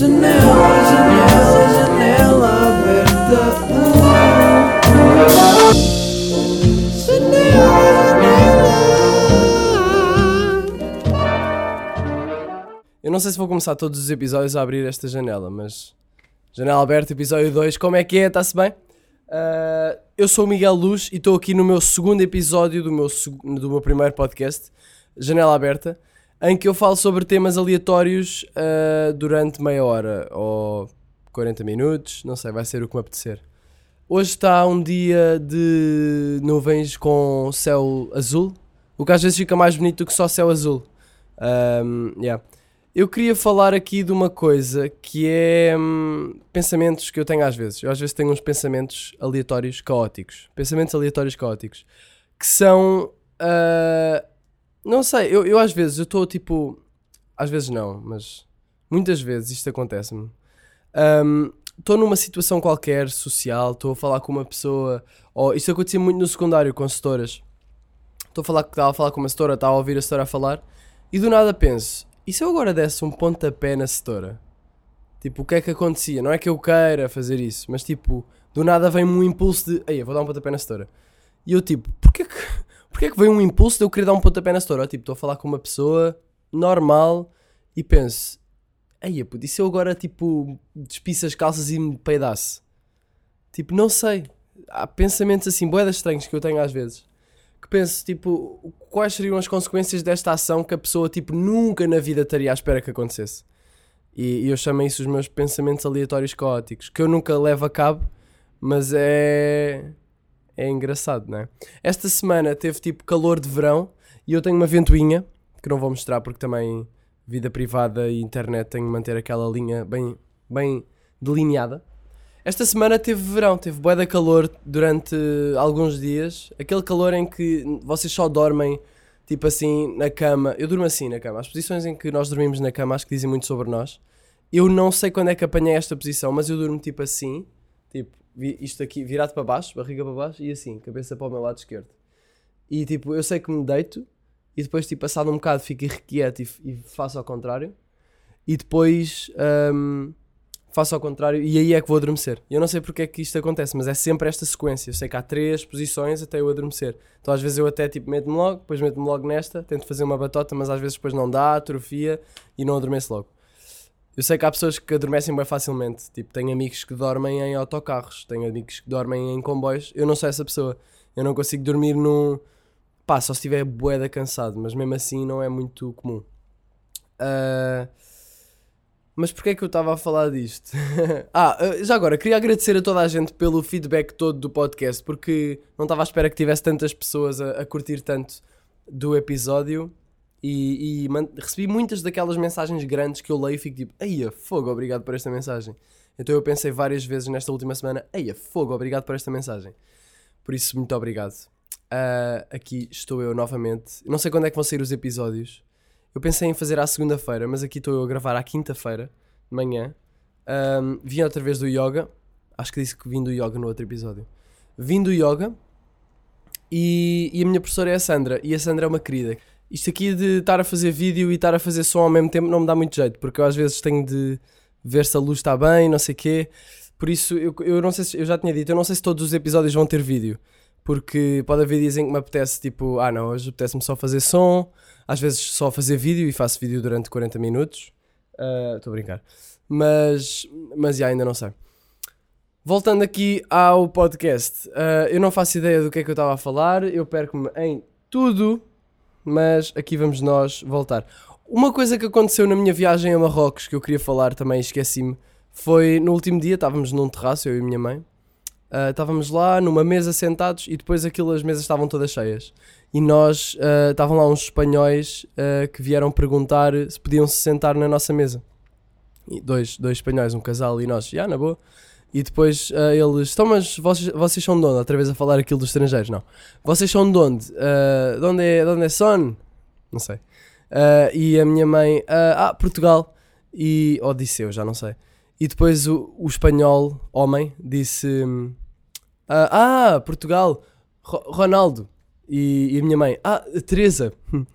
Janela, janela, janela aberta. Eu não sei se vou começar todos os episódios a abrir esta janela, mas. Janela aberta, episódio 2, como é que é? Está-se bem? Ah, eu sou o Miguel Luz e estou aqui no meu segundo episódio do meu, do meu primeiro podcast, Janela Aberta, em que eu falo sobre temas aleatórios ah, durante meia hora ou 40 minutos, não sei, vai ser o que me apetecer. Hoje está um dia de nuvens com céu azul, o que às vezes fica mais bonito do que só céu azul. Ahm, yeah. Eu queria falar aqui de uma coisa que é hum, pensamentos que eu tenho às vezes. Eu às vezes tenho uns pensamentos aleatórios caóticos. Pensamentos aleatórios caóticos. Que são. ah, não sei, eu, eu às vezes eu estou tipo. Às vezes não, mas muitas vezes isto acontece-me. Estou numa situação qualquer social, estou a falar com uma pessoa. Ou, isto acontecia muito no secundário com setoras. Estou a falar, estava a falar com uma setora, estava a ouvir a setora a falar. E do nada penso, e se eu agora desse um pontapé na setora? Tipo, o que é que acontecia? Não é que eu queira fazer isso, mas tipo, do nada vem-me um impulso de, eu vou dar um pontapé na setora. E eu tipo, porquê que, porquê que veio um impulso de eu querer dar um pontapé na setora? Tipo, estou a falar com uma pessoa normal e penso, puto, e se eu agora tipo despisse as calças e me peidasse? Tipo, não sei. Há pensamentos assim, boedas estranhos que eu tenho às vezes que penso, tipo, quais seriam as consequências desta ação que a pessoa, tipo, nunca na vida estaria à espera que acontecesse. E, e eu chamo isso os meus pensamentos aleatórios caóticos, que eu nunca levo a cabo, mas é. É engraçado, não é? Esta semana teve, tipo, calor de verão e eu tenho uma ventoinha, que não vou mostrar porque também vida privada e internet tenho de manter aquela linha bem, bem delineada. Esta semana teve verão, teve bué de calor durante alguns dias. Aquele calor em que vocês só dormem, tipo assim, na cama. Eu durmo assim na cama. As posições em que nós dormimos na cama acho que dizem muito sobre nós. Eu não sei quando é que apanhei esta posição, mas eu durmo tipo assim. Tipo, isto aqui virado para baixo, barriga para baixo e assim, cabeça para o meu lado esquerdo. E tipo, eu sei que me deito e depois, tipo, passado um bocado, fico irrequieto e, e faço ao contrário. E depois hum, faço ao contrário e aí é que vou adormecer. Eu não sei porque é que isto acontece, mas é sempre esta sequência. Eu sei que há três posições até eu adormecer. Então às vezes eu até tipo meto-me logo, depois meto-me logo nesta, tento fazer uma batota, mas às vezes depois não dá, atrofia e não adormeço logo. Eu sei que há pessoas que adormecem bem facilmente. Tipo, tenho amigos que dormem em autocarros, tenho amigos que dormem em comboios. Eu não sou essa pessoa. Eu não consigo dormir num. Pá, só se estiver boeda cansado, mas mesmo assim não é muito comum. Ah, Mas porquê é que eu estava a falar disto? ah, ah, já agora, queria agradecer a toda a gente pelo feedback todo do podcast, porque não estava à espera que tivesse tantas pessoas a, a curtir tanto do episódio e, e recebi muitas daquelas mensagens grandes que eu leio e fico tipo, eia, fogo, obrigado por esta mensagem. Então eu pensei várias vezes nesta última semana, eia, fogo, obrigado por esta mensagem. Por isso, muito obrigado. Ah, aqui estou eu novamente. Não sei quando é que vão sair os episódios. Eu pensei em fazer à segunda-feira, mas aqui estou eu a gravar à quinta-feira, de manhã. Ahm, vim outra vez do yoga. Acho que disse que vim do yoga no outro episódio. Vim do yoga e, e a minha professora é a Sandra. E a Sandra é uma querida. Isto aqui de estar a fazer vídeo e estar a fazer som ao mesmo tempo não me dá muito jeito, porque eu às vezes tenho de ver se a luz está bem, não sei o quê. Por isso, eu, eu não sei se, eu já tinha dito, eu não sei se todos os episódios vão ter vídeo. Porque pode haver dias em que me apetece, tipo, ah não, hoje apetece-me só fazer som, às vezes só fazer vídeo e faço vídeo durante 40 minutos. Ah, Estou a brincar. Mas, mas ainda não sei. Voltando aqui ao podcast, ah, eu não faço ideia do que é que eu estava a falar, eu perco-me em tudo, mas aqui vamos nós voltar. Uma coisa que aconteceu na minha viagem a Marrocos que eu queria falar também, esqueci-me, foi no último dia, estávamos num terraço, eu e minha mãe, ah, estávamos lá numa mesa sentados e depois aquilo, as mesas estavam todas cheias. E nós, ah, estavam lá uns espanhóis ah, que vieram perguntar se podiam se sentar na nossa mesa. E dois, dois espanhóis, um casal e nós, já, na boa. E depois ah, eles, então, mas vocês, vocês são de onde? Outra vez a falar aquilo dos estrangeiros, não. Vocês são de onde? Ah, de onde é, de onde é son? Não sei. Ah, e a minha mãe, ah, ah, Portugal. E, ou disse eu, já não sei. E depois o, o espanhol, homem, disse: ah, ah, Portugal, Ro- Ronaldo. E, e a minha mãe: Ah, Teresa.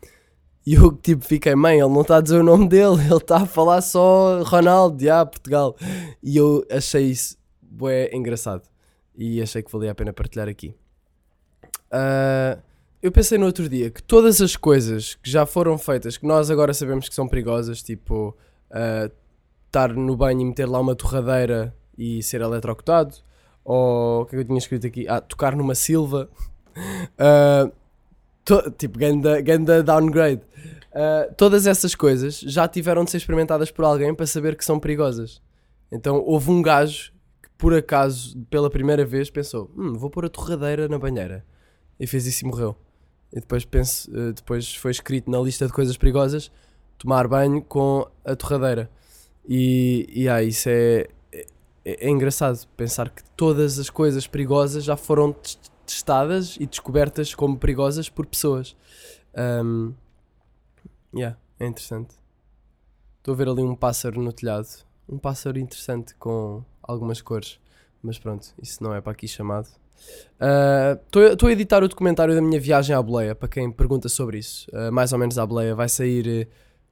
E eu tipo fiquei, mãe, ele não está a dizer o nome dele, ele está a falar só Ronaldo, já, Portugal. E eu achei isso bué engraçado. E achei que valia a pena partilhar aqui. Ah, eu pensei no outro dia que todas as coisas que já foram feitas, que nós agora sabemos que são perigosas, tipo ah, estar no banho e meter lá uma torradeira e ser eletrocutado, ou o que é que eu tinha escrito aqui? Ah, tocar numa silva. Ah, to- tipo, ganda, ganda downgrade. Ah, todas essas coisas já tiveram de ser experimentadas por alguém para saber que são perigosas. Então houve um gajo por acaso, pela primeira vez, pensou: hum, vou pôr a torradeira na banheira. E fez isso e morreu. E depois, penso, eh, depois foi escrito na lista de coisas perigosas tomar banho com a torradeira. E, e ah, isso é, é, é engraçado pensar que todas as coisas perigosas já foram tes- testadas e descobertas como perigosas por pessoas. Um, yeah, é interessante. Estou a ver ali um pássaro no telhado. Um pássaro interessante com algumas cores. Mas pronto, isso não é para aqui chamado. Estou a editar o documentário da minha viagem à boleia, para quem pergunta sobre isso. Ah, mais ou menos à boleia. Vai sair, eh,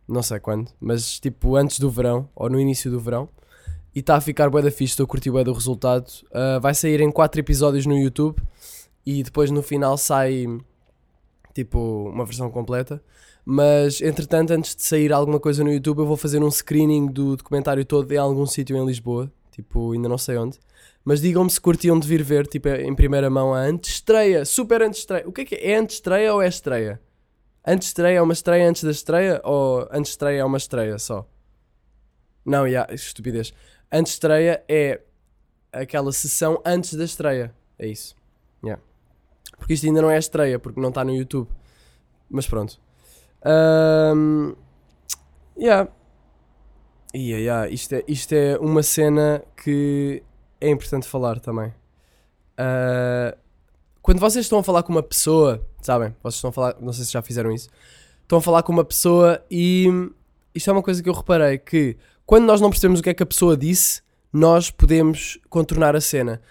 não sei quando, mas tipo antes do verão, ou no início do verão. E está a ficar bué da fixe, estou a curtir bué do resultado. Ah, vai sair em 4 episódios no YouTube. E depois no final sai, tipo, uma versão completa. Mas entretanto, antes de sair alguma coisa no YouTube, eu vou fazer um screening do documentário todo em algum sítio em Lisboa. Tipo, ainda não sei onde. Mas digam-me se curtiam de vir ver, tipo, em primeira mão a antestreia, super antestreia. O que é que é? É antestreia ou é estreia? Antestreia é uma estreia antes da estreia ou antestreia é uma estreia só? Não, já, estupidez. Antestreia é aquela sessão antes da estreia. É isso. Yeah. Porque isto ainda não é estreia, porque não está no YouTube. Mas pronto. Um, yeah. Yeah, yeah. Isto, é, isto é uma cena que é importante falar também. Ah, quando vocês estão a falar com uma pessoa, sabem? Vocês estão a falar, não sei se já fizeram isso, estão a falar com uma pessoa e isto é uma coisa que eu reparei que quando nós não percebemos o que é que a pessoa disse, nós podemos contornar a cena.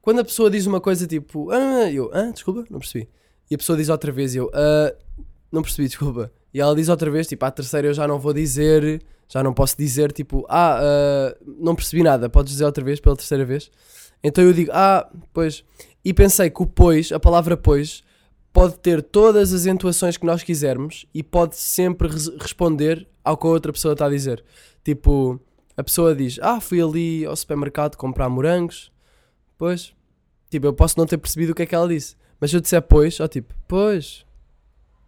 Quando a pessoa diz uma coisa tipo, ah, eu, ah, desculpa, não percebi. E a pessoa diz outra vez eu, ah, não percebi, desculpa. E ela diz outra vez, tipo, à terceira eu já não vou dizer, já não posso dizer, tipo, ah, ah, não percebi nada, podes dizer outra vez, pela terceira vez. Então eu digo, ah, pois. E pensei que o pois, a palavra pois, pode ter todas as entoações que nós quisermos e pode sempre res- responder ao que a outra pessoa está a dizer. Tipo, a pessoa diz, ah, fui ali ao supermercado comprar morangos. Pois. Tipo, eu posso não ter percebido o que é que ela disse. Mas se eu disser pois, ó tipo, pois.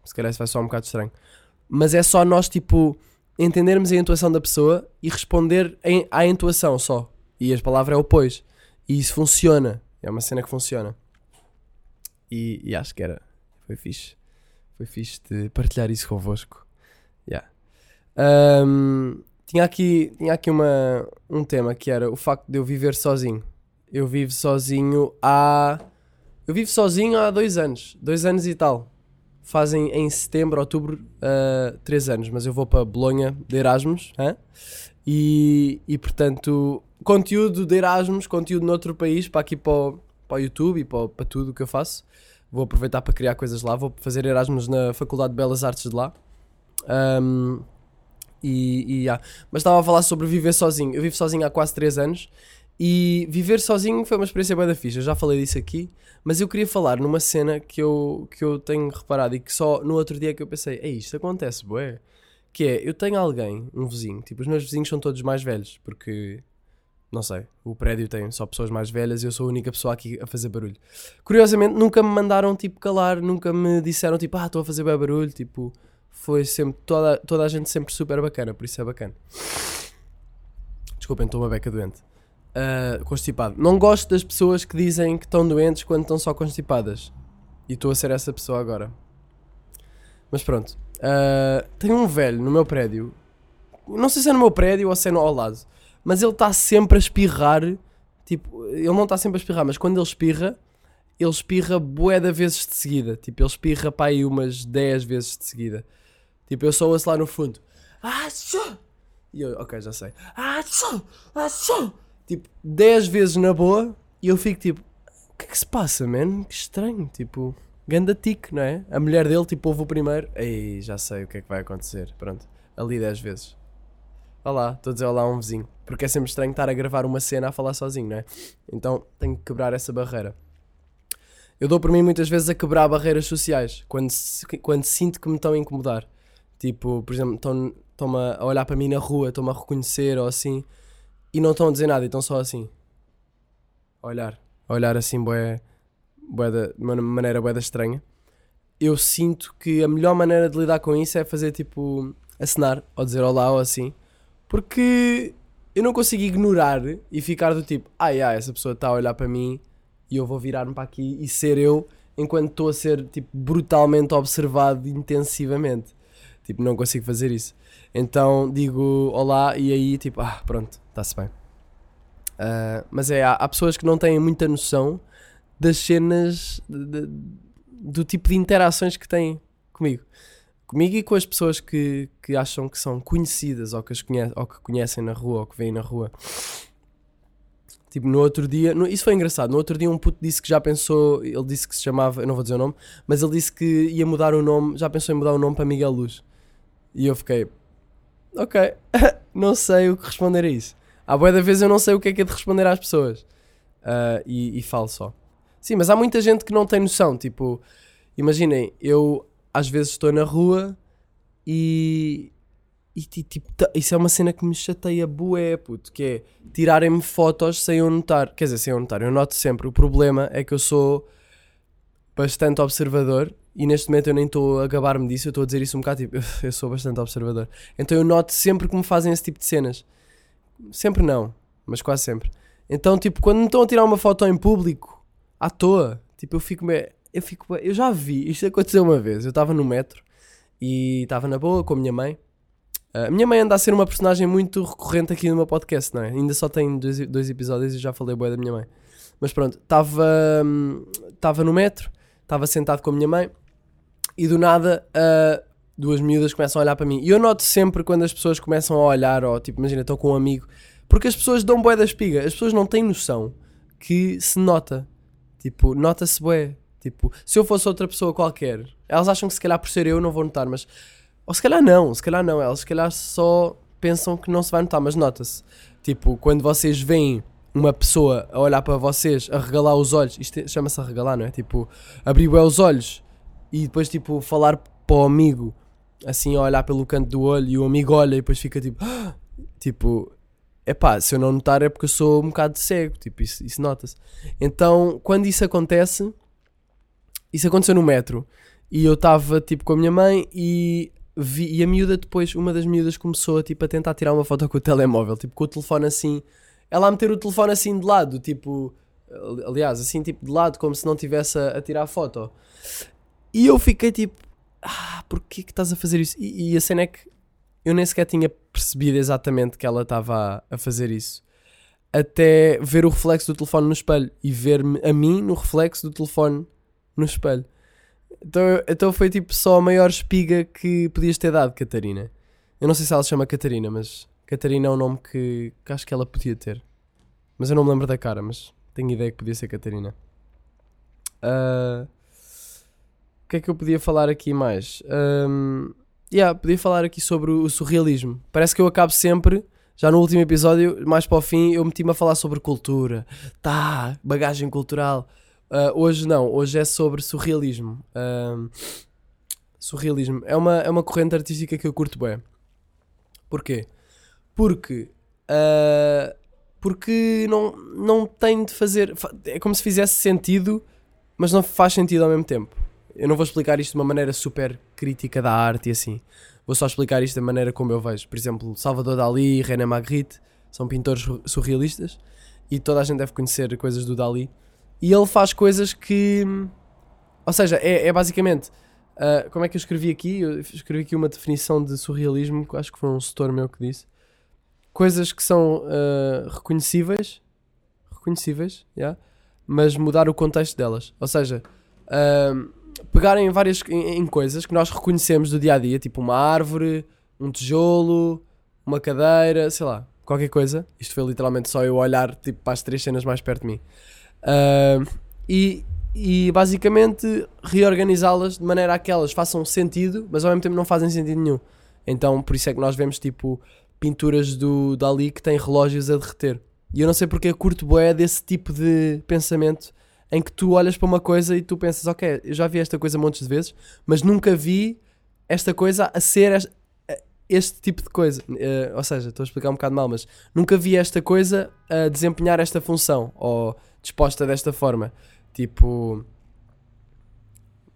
Se calhar isso vai soar um bocado estranho. Mas é só nós, tipo, entendermos a entoação da pessoa e responder em- à entoação só. E as palavras é o pois. E isso funciona. É uma cena que funciona. E, e acho que era. Foi fixe. Foi fixe de partilhar isso convosco. Yeah. Ahm, tinha aqui, tinha aqui uma, um tema que era o facto de eu viver sozinho. Eu vivo sozinho há. Eu vivo sozinho há dois anos. Dois anos e tal. Fazem em setembro, outubro, ah, três anos. Mas eu vou para Bolonha de Erasmus. E, e portanto, conteúdo de Erasmus, conteúdo noutro país, para aqui para o, para o YouTube e para, para tudo o que eu faço. Vou aproveitar para criar coisas lá. Vou fazer Erasmus na Faculdade de Belas Artes de lá. Ahm, e, e, yeah. Mas estava a falar sobre viver sozinho. Eu vivo sozinho há quase 3 anos e viver sozinho foi uma experiência bem da ficha. Já falei disso aqui, mas eu queria falar numa cena que eu, que eu tenho reparado e que só no outro dia é que eu pensei: é isto acontece, bué. Que é, eu tenho alguém, um vizinho, tipo, os meus vizinhos são todos mais velhos, porque não sei, o prédio tem só pessoas mais velhas e eu sou a única pessoa aqui a fazer barulho. Curiosamente, nunca me mandaram tipo calar, nunca me disseram tipo, ah, estou a fazer bem barulho, tipo, foi sempre, toda, toda a gente sempre super bacana, por isso é bacana. Desculpem, estou uma beca doente. Ah, constipado. Não gosto das pessoas que dizem que estão doentes quando estão só constipadas. E estou a ser essa pessoa agora. Mas pronto. Ah, tenho um velho no meu prédio. Não sei se é no meu prédio ou se é no ao lado. Mas ele está sempre a espirrar. Tipo, ele não está sempre a espirrar, mas quando ele espirra, ele espirra bué de vezes de seguida. Tipo, ele espirra para aí umas 10 vezes de seguida. Tipo, eu só ouço lá no fundo. Ah! E eu, ok, já sei. Ah, tchô! Tipo, 10 vezes na boa. E eu fico tipo, o que é que se passa, man? Que estranho. Tipo, ganda tique, não é? A mulher dele, tipo, ouve o primeiro. Ei, já sei o que é que vai acontecer. Pronto, ali 10 vezes. Olá, estou a dizer olá a um vizinho. Porque é sempre estranho estar a gravar uma cena a falar sozinho, não é? Então tenho que quebrar essa barreira. Eu dou por mim muitas vezes a quebrar barreiras sociais quando, quando sinto que me estão a incomodar. Tipo, por exemplo, estão- estão-me a olhar para mim na rua, estão-me a reconhecer ou assim e não estão a dizer nada, estão só assim. A olhar. A olhar assim, bué, bué da- de uma maneira bué da estranha. Eu sinto que a melhor maneira de lidar com isso é fazer tipo acenar ou dizer olá ou assim. Porque eu não consigo ignorar e ficar do tipo, ai ai, essa pessoa está a olhar para mim e eu vou virar-me para aqui e ser eu enquanto estou a ser tipo brutalmente observado intensivamente. Tipo, não consigo fazer isso. Então digo olá e aí tipo, ah, pronto, está-se bem. Ah, mas é, há, há pessoas que não têm muita noção das cenas, de- de- do tipo de interações que têm comigo. Comigo e com as pessoas que, que acham que são conhecidas ou que, as conhe ou que conhecem na rua ou que veem na rua. Tipo, no outro dia, no- isso foi engraçado. No outro dia, um puto disse que já pensou, ele disse que se chamava, eu não vou dizer o nome, mas ele disse que ia mudar o nome, já pensou em mudar o nome para Miguel Luz. E eu fiquei, ok, não sei o que responder a isso. Há boa da vez eu não sei o que é que é de responder às pessoas. Ah, e, e falo só. Sim, mas há muita gente que não tem noção. Tipo, imaginem, eu às vezes estou na rua e. E ti- tipo, isso é uma cena que me chateia bué, puto, que é tirarem-me fotos sem eu notar. Quer dizer, sem eu notar, eu noto sempre. O problema é que eu sou bastante observador e neste momento eu nem estou a gabar-me disso, eu estou a dizer isso um bocado tipo, eu sou bastante observador. Então eu noto sempre que me fazem esse tipo de cenas. Sempre não, mas quase sempre. Então, tipo, quando me estão a tirar uma foto em público, à toa, tipo, eu fico, eu fico, eu já vi, isto aconteceu uma vez, eu estava no metro e estava na boa com a minha mãe. A minha mãe anda a ser uma personagem muito recorrente aqui no meu podcast, não é? Ainda só tem dois, dois episódios e já falei bué da minha mãe. Mas pronto, estava hum, estava no metro, estava sentado com a minha mãe e do nada ah, duas miúdas começam a olhar para mim. E eu noto sempre quando as pessoas começam a olhar, ou tipo, imagina, estou com um amigo, porque as pessoas dão bué da espiga, as pessoas não têm noção que se nota. Tipo, nota-se bué. Tipo, se eu fosse outra pessoa qualquer, elas acham que se calhar por ser eu não vou notar, mas. Ou se calhar não, se calhar não, elas se calhar só pensam que não se vai notar, mas nota-se. Tipo, quando vocês veem uma pessoa a olhar para vocês, a regalar os olhos, isto é- chama-se a regalar, não é? Tipo, abrir bué os olhos e depois, tipo, falar para o amigo, assim, a olhar pelo canto do olho e o amigo olha e depois fica tipo, tipo, é pá, se eu não notar é porque eu sou um bocado cego, tipo, isso, isso nota-se. Então, quando isso acontece, isso aconteceu no metro e eu estava tipo com a minha mãe e vi, e a miúda depois, uma das miúdas começou tipo, a tentar tirar uma foto com o telemóvel, tipo com o telefone assim, ela a meter o telefone assim de lado, tipo, ali- aliás, assim tipo de lado, como se não tivesse a, a tirar a foto. E eu fiquei tipo, ah, porquê que estás a fazer isso? E, e a cena é que eu nem sequer tinha percebido exatamente que ela estava a, a fazer isso. Até ver o reflexo do telefone no espelho e ver-me a mim no reflexo do telefone no espelho. Então, então foi tipo só a maior espiga que podias ter dado, Catarina. Eu não sei se ela se chama Catarina, mas Catarina é um nome que, que acho que ela podia ter. Mas eu não me lembro da cara, mas tenho ideia que podia ser Catarina. O que é que eu podia falar aqui mais? Um, yeah, podia falar aqui sobre o, surrealismo. Parece que eu acabo sempre, já no último episódio, mais para o fim, eu meti-me a falar sobre cultura. Tá, bagagem cultural. Uh, hoje não, hoje é sobre surrealismo. Um, surrealismo é uma, é uma corrente artística que eu curto bem. Porquê? Porque uh, porque não, não tem de fazer. fa- É como se fizesse sentido, mas não faz sentido ao mesmo tempo. Eu não vou explicar isto de uma maneira super crítica da arte e assim. Vou só explicar isto da maneira como eu vejo. Por exemplo, Salvador Dali e René Magritte são pintores sur- surrealistas e toda a gente deve conhecer coisas do Dali. E ele faz coisas que. Ou seja, é, é basicamente. ah, como é que eu escrevi aqui? Eu escrevi aqui uma definição de surrealismo, que acho que foi um setor meu que disse. Coisas que são ah, reconhecíveis, reconhecíveis, yeah, mas mudar o contexto delas. Ou seja, pegarem várias em, em coisas que nós reconhecemos do dia a dia, tipo uma árvore, um tijolo, uma cadeira, sei lá, qualquer coisa. Isto foi literalmente só eu olhar tipo, para as três cenas mais perto de mim. Ah, e e basicamente reorganizá-las de maneira a que elas façam sentido, mas ao mesmo tempo não fazem sentido nenhum. Então por isso é que nós vemos tipo pinturas do Dali que têm relógios a derreter. E eu não sei porque eu curto boé desse tipo de pensamento em que tu olhas para uma coisa e tu pensas, ok, eu já vi esta coisa montes de vezes, mas nunca vi esta coisa a ser es- este tipo de coisa. Eh, ou seja, estou a explicar um bocado mal, mas nunca vi esta coisa a desempenhar esta função ou disposta desta forma. Tipo,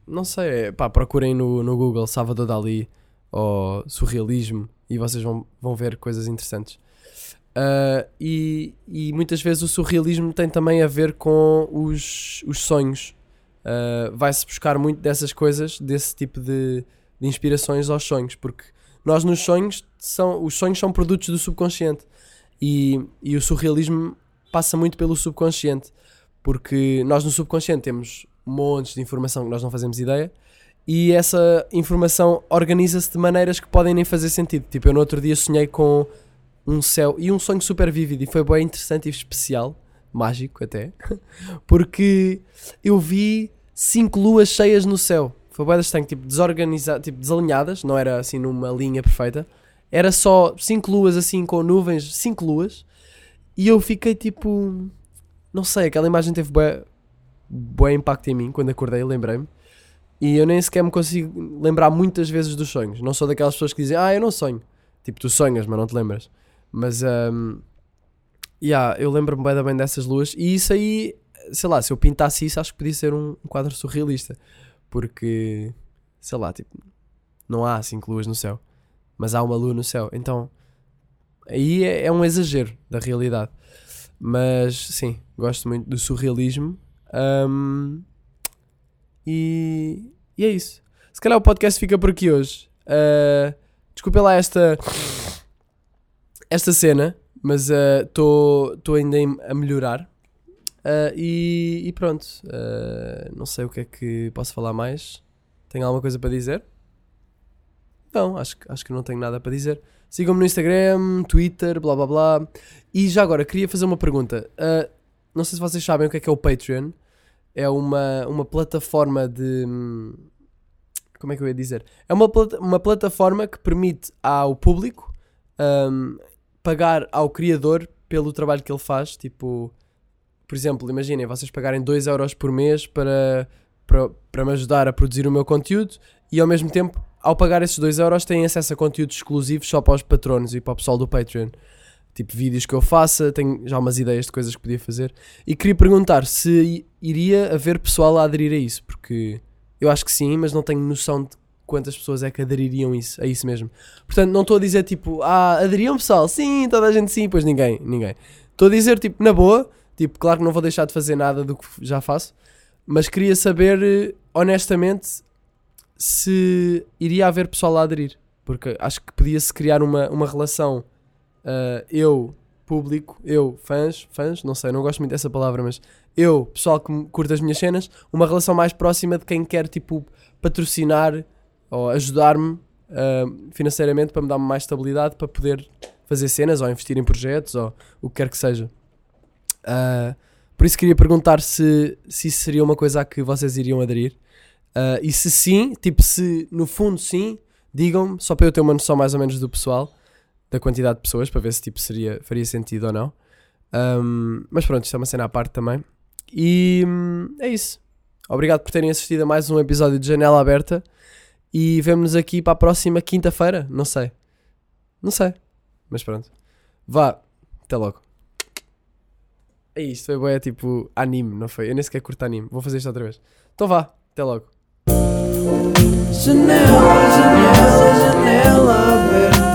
não sei, pá, procurem no, no Google Salvador Dali ou surrealismo e vocês vão, vão ver coisas interessantes. Ah, e, e muitas vezes o surrealismo tem também a ver com os, os sonhos. Ah, Vai-se buscar muito dessas coisas, desse tipo de, de inspirações aos sonhos, porque nós nos sonhos são os sonhos são produtos do subconsciente e, e o surrealismo passa muito pelo subconsciente, porque nós no subconsciente temos montes de informação que nós não fazemos ideia e essa informação organiza-se de maneiras que podem nem fazer sentido. Tipo, eu no outro dia sonhei com um céu e um sonho super vívido e foi bem interessante e especial, mágico até, porque eu vi cinco luas cheias no céu. Foi bem estranho, tipo, desorganizadas, tipo, desalinhadas, não era assim numa linha perfeita. Era só cinco luas assim com nuvens, cinco luas. E eu fiquei tipo, não sei, aquela imagem teve bué, bué impacto em mim quando acordei, lembrei-me. E eu nem sequer me consigo lembrar muitas vezes dos sonhos. Não sou daquelas pessoas que dizem, ah, eu não sonho. Tipo, tu sonhas, mas não te lembras. Mas, um, yeah, eu lembro-me bem, bem dessas luas. E isso aí, sei lá, se eu pintasse isso, acho que podia ser um, quadro surrealista. Porque, sei lá, tipo, não há cinco luas no céu. Mas há uma lua no céu. Então, aí é, é um exagero da realidade. Mas, sim, gosto muito do surrealismo. Um, e, e é isso. Se calhar o podcast fica por aqui hoje. Uh, desculpa lá esta esta cena, mas estou ainda em- a melhorar. Uh, e, e pronto, uh, não sei o que é que posso falar mais. Tenho alguma coisa para dizer? Não, acho, acho que não tenho nada para dizer. Sigam-me no Instagram, Twitter, blá blá blá. E já agora, queria fazer uma pergunta. Uh, não sei se vocês sabem o que é que é o Patreon. É uma, uma plataforma de. Como é que eu ia dizer? É uma, uma plataforma que permite ao público hum, pagar ao criador pelo trabalho que ele faz. Tipo, por exemplo, imaginem vocês pagarem 2€ euros por mês para, para, para me ajudar a produzir o meu conteúdo e ao mesmo tempo, ao pagar esses 2€ euros, têm acesso a conteúdos exclusivos só para os patronos e para o pessoal do Patreon. Tipo, vídeos que eu faça, tenho já umas ideias de coisas que podia fazer. E queria perguntar se iria haver pessoal a aderir a isso, porque eu acho que sim, mas não tenho noção de quantas pessoas é que adeririam isso, a isso mesmo. Portanto, não estou a dizer tipo, ah, aderiam pessoal? Sim, toda a gente sim, pois ninguém, ninguém. Estou a dizer tipo, na boa, tipo, claro que não vou deixar de fazer nada do que já faço, mas queria saber, eh, honestamente, se iria haver pessoal a aderir. Porque acho que podia-se criar uma, uma relação ah, eu, público, eu, fãs, fãs, não sei, não gosto muito dessa palavra, mas eu, pessoal que curta as minhas cenas, uma relação mais próxima de quem quer, tipo, patrocinar ou ajudar-me ah, financeiramente para me dar mais estabilidade para poder fazer cenas ou investir em projetos ou o que quer que seja. Ah, por isso queria perguntar se, se isso seria uma coisa a que vocês iriam aderir. Ah, e se sim, tipo, se no fundo sim, digam-me, só para eu ter uma noção mais ou menos do pessoal, da quantidade de pessoas, para ver se tipo, seria, faria sentido ou não. Ahm, mas pronto, isto é uma cena à parte também. E hum, é isso. Obrigado por terem assistido a mais um episódio de Janela Aberta. E vemo-nos aqui para a próxima quinta-feira. Não sei. Não sei. Mas pronto. Vá. Até logo. É isto. Foi boia tipo anime, não foi? Eu nem sequer curto anime. Vou fazer isto outra vez. Então vá. Até logo. Janela, janela, janela aberta.